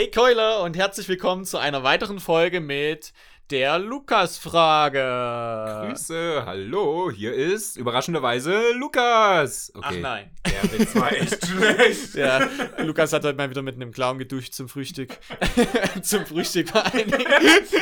Hey Keule und herzlich willkommen zu einer weiteren Folge mit der Lukas-Frage. Grüße, hallo, hier ist überraschenderweise Lukas. Okay. Ach nein. Der Witz war echt schlecht. Ja, Lukas hat heute mal wieder mit einem Clown geduscht zum Frühstück. zum Frühstück vor allen Dingen.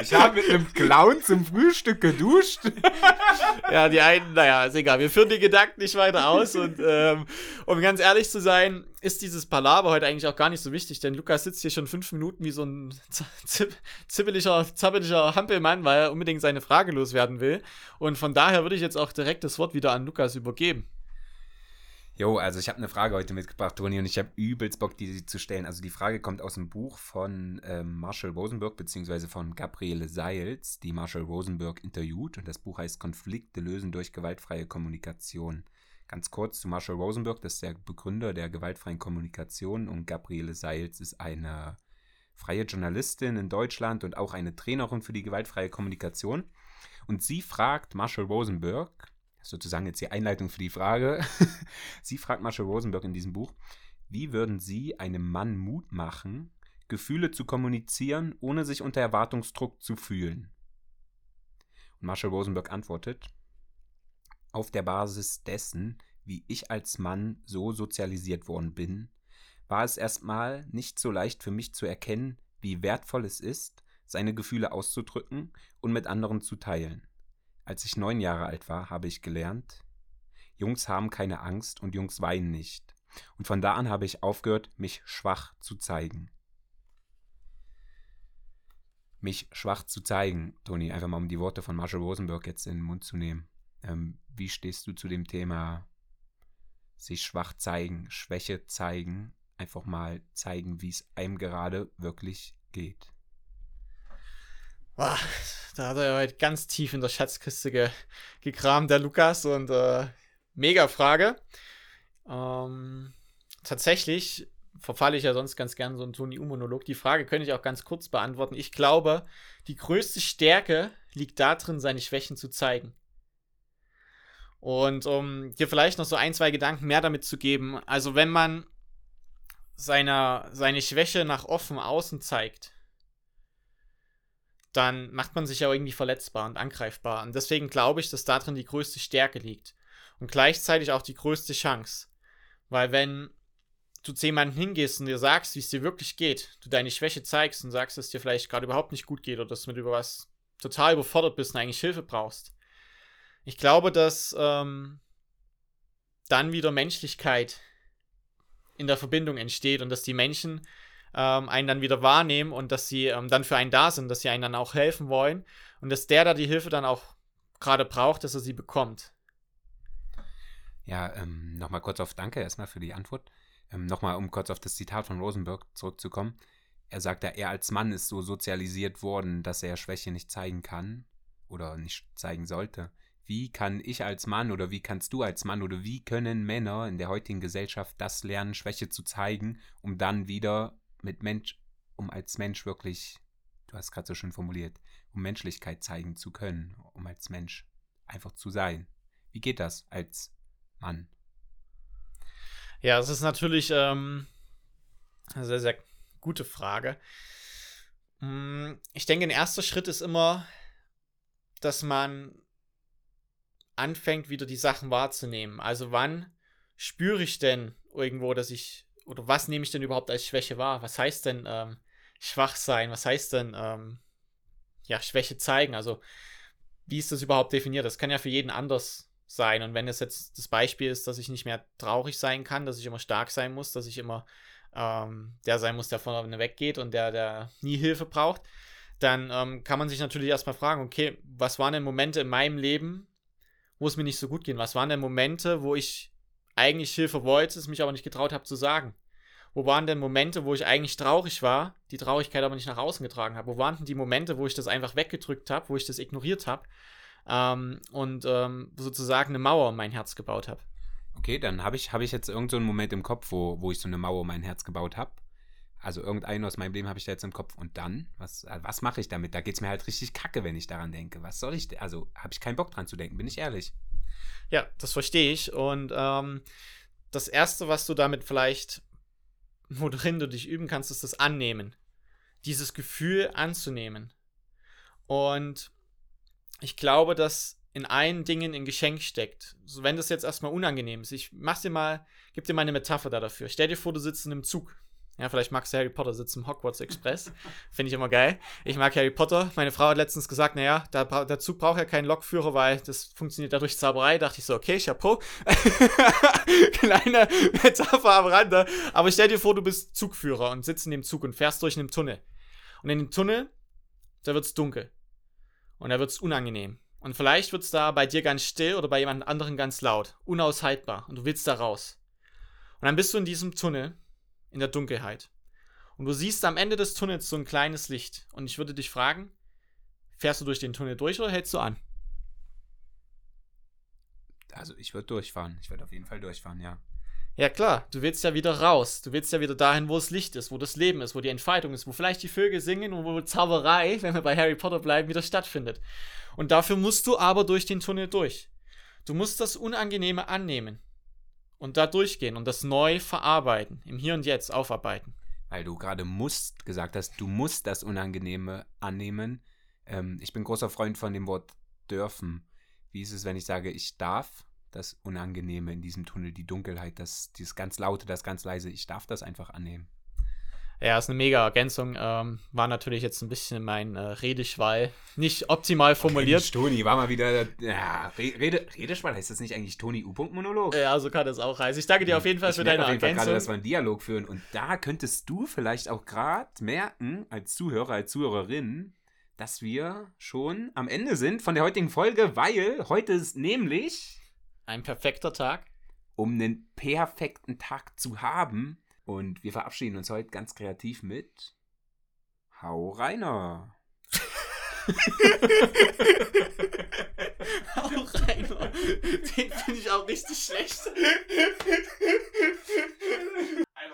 Ich habe mit einem Clown zum Frühstück geduscht. ja, die einen, naja, ist egal. Wir führen die Gedanken nicht weiter aus und ähm, um ganz ehrlich zu sein, ist dieses Palaver heute eigentlich auch gar nicht so wichtig, denn Lukas sitzt hier schon fünf Minuten wie so ein zippeliger, zappeliger Hampelmann, weil er unbedingt seine Frage loswerden will. Und von daher würde ich jetzt auch direkt das Wort wieder an Lukas übergeben. Jo, also ich habe eine Frage heute mitgebracht, Toni, und ich habe übelst Bock, die zu stellen. Also die Frage kommt aus dem Buch von ähm, Marshall Rosenberg, beziehungsweise von Gabriele Seils, die Marshall Rosenberg interviewt. Und das Buch heißt Konflikte lösen durch gewaltfreie Kommunikation. Ganz kurz zu Marshall Rosenberg, das ist der Begründer der gewaltfreien Kommunikation und Gabriele Seils ist eine freie Journalistin in Deutschland und auch eine Trainerin für die gewaltfreie Kommunikation. Und sie fragt Marshall Rosenberg, sozusagen jetzt die Einleitung für die Frage, sie fragt Marshall Rosenberg in diesem Buch, wie würden Sie einem Mann Mut machen, Gefühle zu kommunizieren, ohne sich unter Erwartungsdruck zu fühlen? Und Marshall Rosenberg antwortet, auf der Basis dessen, wie ich als Mann so sozialisiert worden bin, war es erstmal nicht so leicht für mich zu erkennen, wie wertvoll es ist, seine Gefühle auszudrücken und mit anderen zu teilen. Als ich neun Jahre alt war, habe ich gelernt, Jungs haben keine Angst und Jungs weinen nicht. Und von da an habe ich aufgehört, mich schwach zu zeigen. Mich schwach zu zeigen, Toni, einfach mal um die Worte von Marshall Rosenberg jetzt in den Mund zu nehmen. Ähm, wie stehst du zu dem Thema sich schwach zeigen, Schwäche zeigen, einfach mal zeigen, wie es einem gerade wirklich geht? Boah, da hat er heute ganz tief in der Schatzkiste ge gekramt, der Lukas, und äh, mega Frage. Ähm, tatsächlich verfalle ich ja sonst ganz gern so einen Toni U-Monolog. Die Frage könnte ich auch ganz kurz beantworten. Ich glaube, die größte Stärke liegt darin, seine Schwächen zu zeigen. Und um dir vielleicht noch so ein, zwei Gedanken mehr damit zu geben, also wenn man seine, seine Schwäche nach offen außen zeigt, dann macht man sich ja irgendwie verletzbar und angreifbar. Und deswegen glaube ich, dass darin die größte Stärke liegt. Und gleichzeitig auch die größte Chance. Weil wenn du zu jemandem hingehst und dir sagst, wie es dir wirklich geht, du deine Schwäche zeigst und sagst, dass es dir vielleicht gerade überhaupt nicht gut geht oder dass du mit über was total überfordert bist und eigentlich Hilfe brauchst, ich glaube, dass ähm, dann wieder Menschlichkeit in der Verbindung entsteht und dass die Menschen ähm, einen dann wieder wahrnehmen und dass sie ähm, dann für einen da sind, dass sie einen dann auch helfen wollen und dass der da die Hilfe dann auch gerade braucht, dass er sie bekommt. Ja, ähm, nochmal kurz auf Danke erstmal für die Antwort. Ähm, nochmal, um kurz auf das Zitat von Rosenberg zurückzukommen. Er sagt ja, er als Mann ist so sozialisiert worden, dass er Schwäche nicht zeigen kann oder nicht zeigen sollte wie kann ich als Mann oder wie kannst du als Mann oder wie können Männer in der heutigen Gesellschaft das lernen, Schwäche zu zeigen, um dann wieder mit Mensch, um als Mensch wirklich, du hast gerade so schön formuliert, um Menschlichkeit zeigen zu können, um als Mensch einfach zu sein. Wie geht das als Mann? Ja, das ist natürlich ähm, eine sehr, sehr gute Frage. Hm, ich denke, ein erster Schritt ist immer, dass man anfängt, wieder die Sachen wahrzunehmen. Also wann spüre ich denn irgendwo, dass ich, oder was nehme ich denn überhaupt als Schwäche wahr? Was heißt denn ähm, schwach sein? Was heißt denn, ähm, ja, Schwäche zeigen? Also wie ist das überhaupt definiert? Das kann ja für jeden anders sein. Und wenn es jetzt das Beispiel ist, dass ich nicht mehr traurig sein kann, dass ich immer stark sein muss, dass ich immer ähm, der sein muss, der vorne weggeht und der, der nie Hilfe braucht, dann ähm, kann man sich natürlich erstmal fragen, okay, was waren denn Momente in meinem Leben, wo es mir nicht so gut ging? Was waren denn Momente, wo ich eigentlich Hilfe wollte, es mich aber nicht getraut habe zu sagen? Wo waren denn Momente, wo ich eigentlich traurig war, die Traurigkeit aber nicht nach außen getragen habe? Wo waren denn die Momente, wo ich das einfach weggedrückt habe, wo ich das ignoriert habe ähm, und ähm, sozusagen eine Mauer um mein Herz gebaut habe? Okay, dann habe ich, hab ich jetzt irgendeinen so Moment im Kopf, wo, wo ich so eine Mauer um mein Herz gebaut habe. Also irgendeinen aus meinem Leben habe ich da jetzt im Kopf. Und dann, was, äh, was mache ich damit? Da geht es mir halt richtig kacke, wenn ich daran denke. Was soll ich, also habe ich keinen Bock dran zu denken, bin ich ehrlich. Ja, das verstehe ich. Und ähm, das Erste, was du damit vielleicht worin du dich üben kannst, ist das Annehmen. Dieses Gefühl anzunehmen. Und ich glaube, dass in allen Dingen ein Geschenk steckt. So, wenn das jetzt erstmal unangenehm ist, ich mach dir mal, gib dir mal eine Metapher da dafür. Stell dir vor, du sitzt in einem Zug. Ja, vielleicht magst du Harry Potter sitzen im Hogwarts Express. Finde ich immer geil. Ich mag Harry Potter. Meine Frau hat letztens gesagt, naja, da, der Zug braucht ja keinen Lokführer, weil das funktioniert dadurch Zauberei. Dachte ich so, okay, Chapeau. Kleine Metapher am Rande. Aber stell dir vor, du bist Zugführer und sitzt in dem Zug und fährst durch einen Tunnel. Und in dem Tunnel, da wird es dunkel. Und da wird es unangenehm. Und vielleicht wird es da bei dir ganz still oder bei jemand anderem ganz laut. Unaushaltbar. Und du willst da raus. Und dann bist du in diesem Tunnel in der Dunkelheit. Und du siehst am Ende des Tunnels so ein kleines Licht. Und ich würde dich fragen, fährst du durch den Tunnel durch oder hältst du an? Also ich würde durchfahren. Ich würde auf jeden Fall durchfahren, ja. Ja klar, du willst ja wieder raus. Du willst ja wieder dahin, wo das Licht ist, wo das Leben ist, wo die Entfaltung ist, wo vielleicht die Vögel singen und wo Zauberei, wenn wir bei Harry Potter bleiben, wieder stattfindet. Und dafür musst du aber durch den Tunnel durch. Du musst das Unangenehme annehmen und da durchgehen und das neu verarbeiten, im Hier und Jetzt aufarbeiten. Weil du gerade musst gesagt hast, du musst das Unangenehme annehmen. Ähm, ich bin großer Freund von dem Wort dürfen. Wie ist es, wenn ich sage, ich darf das Unangenehme in diesem Tunnel, die Dunkelheit, das, dieses ganz laute, das ganz leise, ich darf das einfach annehmen. Ja, ist eine mega Ergänzung. Ähm, war natürlich jetzt ein bisschen mein äh, Redeschwall. Nicht optimal formuliert. Mensch, Toni, war mal wieder. Ja, Rede, Redeschwall heißt das nicht eigentlich Toni U-Monolog? Ja, so kann das auch heißen. Ich danke dir auf jeden Fall ich für deine auf jeden Ergänzung. Fall gerade, dass wir einen Dialog führen. Und da könntest du vielleicht auch gerade merken, als Zuhörer, als Zuhörerin, dass wir schon am Ende sind von der heutigen Folge, weil heute ist nämlich. Ein perfekter Tag. Um einen perfekten Tag zu haben, und wir verabschieden uns heute ganz kreativ mit Hau Reiner. Hau Reiner. Den finde ich auch richtig schlecht.